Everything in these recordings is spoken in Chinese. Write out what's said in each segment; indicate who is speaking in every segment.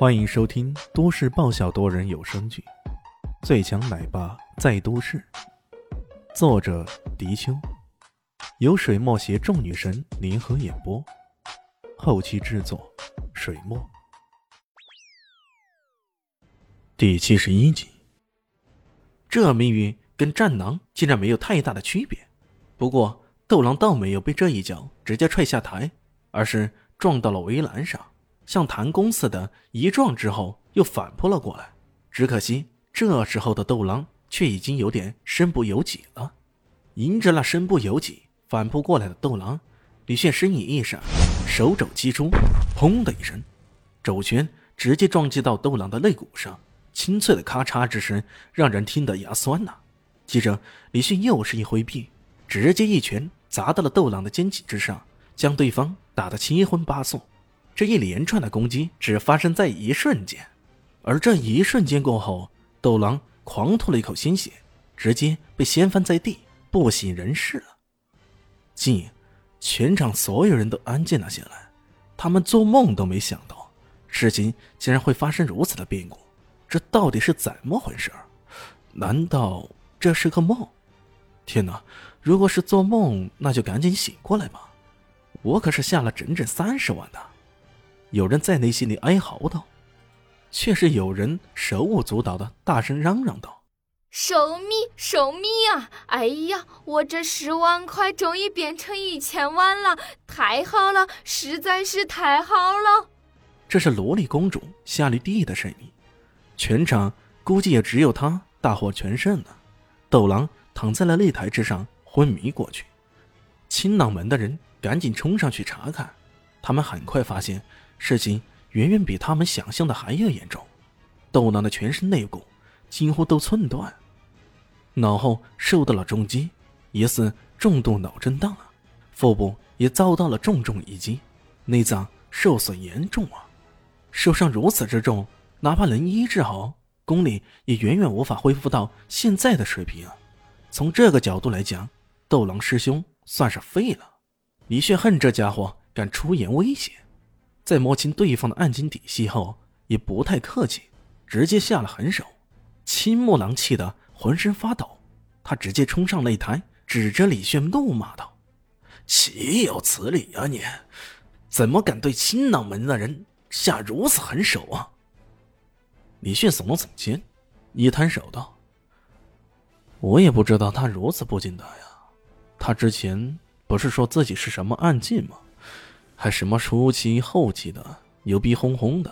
Speaker 1: 欢迎收听都市爆笑多人有声剧《最强奶爸在都市》，作者：迪秋，由水墨携众女神联合演播，后期制作：水墨。第七十一集，这命运跟战狼竟然没有太大的区别。不过，斗狼倒没有被这一脚直接踹下台，而是撞到了围栏上。像弹弓似的，一撞之后又反扑了过来。只可惜这时候的斗狼却已经有点身不由己了。迎着那身不由己反扑过来的斗狼，李炫身影一闪，手肘击出，砰的一声，肘拳直接撞击到斗狼的肋骨上，清脆的咔嚓之声让人听得牙酸呐。接着，李迅又是一挥臂，直接一拳砸到了斗狼的肩颈之上，将对方打得七荤八素。这一连串的攻击只发生在一瞬间，而这一瞬间过后，斗狼狂吐了一口鲜血，直接被掀翻在地，不省人事了。静，全场所有人都安静了下来，他们做梦都没想到，事情竟然会发生如此的变故，这到底是怎么回事？难道这是个梦？天哪！如果是做梦，那就赶紧醒过来吧，我可是下了整整三十万的。有人在内心里哀嚎道，却是有人手舞足蹈的大声嚷嚷道：“
Speaker 2: 守密，守密啊！哎呀，我这十万块终于变成一千万了，太好了，实在是太好了！”
Speaker 1: 这是萝莉公主夏绿蒂的声音。全场估计也只有她大获全胜了。斗狼躺在了擂台之上，昏迷过去。青朗门的人赶紧冲上去查看，他们很快发现。事情远远比他们想象的还要严重，斗狼的全身肋骨几乎都寸断，脑后受到了重击，疑似重度脑震荡啊，腹部也遭到了重重一击，内脏受损严重啊，受伤如此之重，哪怕能医治好，功力也远远无法恢复到现在的水平啊。从这个角度来讲，斗狼师兄算是废了。李炫恨这家伙敢出言威胁。在摸清对方的案情底细后，也不太客气，直接下了狠手。青木狼气得浑身发抖，他直接冲上擂台，指着李炫怒骂道：“岂有此理啊！你怎么敢对青狼门的人下如此狠手啊？”李炫耸了耸肩，一摊手道：“我也不知道他如此不经打呀。他之前不是说自己是什么暗劲吗？”还什么初期、后期的，牛逼哄哄的，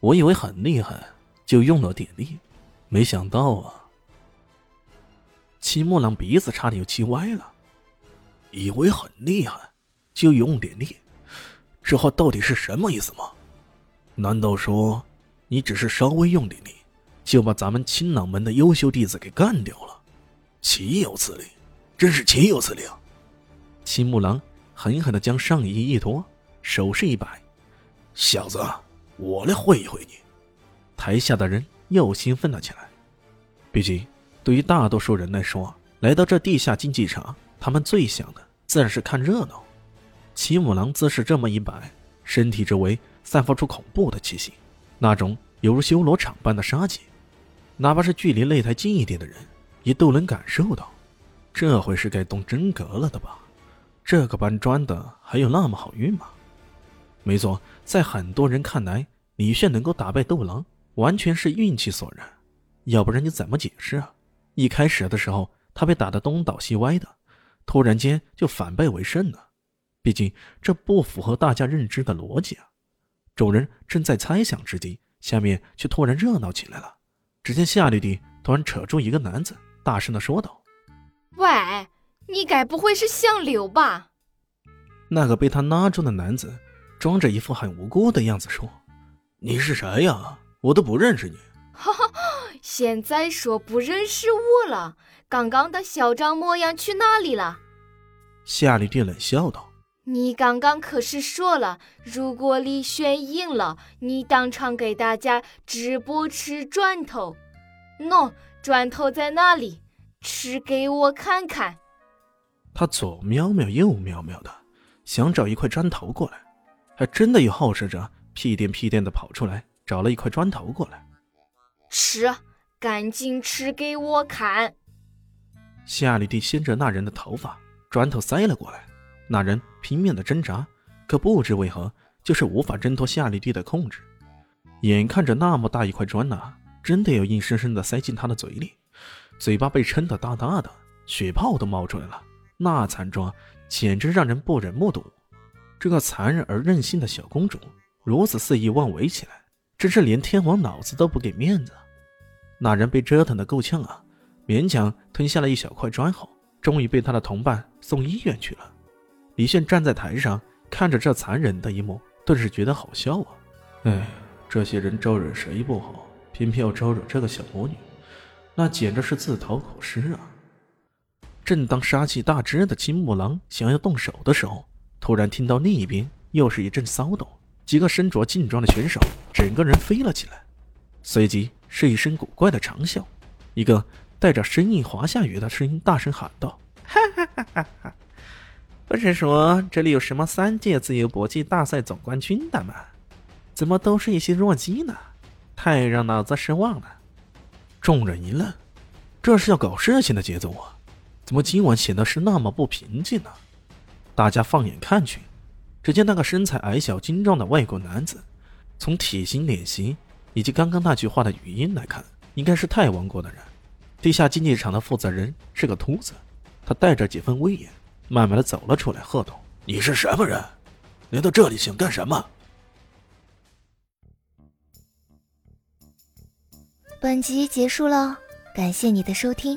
Speaker 1: 我以为很厉害，就用了点力，没想到啊！齐木狼鼻子差点就气歪了，以为很厉害，就用点力，这话到底是什么意思吗？难道说你只是稍微用点力，就把咱们青朗门的优秀弟子给干掉了？岂有此理！真是岂有此理！啊！青木狼。狠狠的将上衣一脱，手势一摆：“小子，我来会一会你。”台下的人又兴奋了起来。毕竟，对于大多数人来说，来到这地下竞技场，他们最想的自然是看热闹。齐母狼姿势这么一摆，身体周围散发出恐怖的气息，那种犹如修罗场般的杀气，哪怕是距离擂台近一点的人，也都能感受到。这回是该动真格了的吧？这个搬砖的还有那么好运吗？没错，在很多人看来，李炫能够打败斗狼，完全是运气所然。要不然你怎么解释啊？一开始的时候，他被打得东倒西歪的，突然间就反败为胜了。毕竟这不符合大家认知的逻辑啊！众人正在猜想之际，下面却突然热闹起来了。只见夏绿蒂突然扯住一个男子，大声的说道：“
Speaker 2: 喂！”你该不会是想溜吧？
Speaker 1: 那个被他拉住的男子，装着一副很无辜的样子说：“你是谁呀？我都不认识你。”
Speaker 2: 哈哈，现在说不认识我了？刚刚的嚣张模样去哪里了？
Speaker 1: 夏丽蒂冷笑道：“
Speaker 2: 你刚刚可是说了，如果李轩赢了，你当场给大家直播吃砖头。喏，砖头在哪里？吃给我看看。”
Speaker 1: 他左瞄瞄，右瞄瞄的，想找一块砖头过来，还真的有好事者屁颠屁颠的跑出来，找了一块砖头过来，
Speaker 2: 吃，赶紧吃给我看。
Speaker 1: 夏绿蒂掀着那人的头发，砖头塞了过来。那人拼命的挣扎，可不知为何，就是无法挣脱夏绿蒂的控制。眼看着那么大一块砖呐，真的要硬生生的塞进他的嘴里，嘴巴被撑得大大的，血泡都冒出来了。那惨状简直让人不忍目睹。这个残忍而任性的小公主如此肆意妄为起来，真是连天王老子都不给面子。那人被折腾得够呛啊，勉强吞下了一小块砖后，终于被他的同伴送医院去了。李炫站在台上看着这残忍的一幕，顿时觉得好笑啊！哎，这些人招惹谁不好，偏偏要招惹这个小魔女，那简直是自讨苦吃啊！正当杀气大支的青木狼想要动手的时候，突然听到另一边又是一阵骚动，几个身着劲装的选手整个人飞了起来，随即是一声古怪的长啸，一个带着声音华夏语的声音大声喊道：“哈哈哈哈哈！不是说这里有什么三届自由搏击大赛总冠军的吗？怎么都是一些弱鸡呢？太让老子失望了！”众人一愣，这是要搞事情的节奏啊！怎么今晚显得是那么不平静呢？大家放眼看去，只见那个身材矮小精壮的外国男子，从体型、脸型以及刚刚那句话的语音来看，应该是泰王国的人。地下竞技场的负责人是个秃子，他带着几分威严，慢慢的走了出来，喝道：“你是什么人？来到这里想干什么？”
Speaker 3: 本集结束了，感谢你的收听，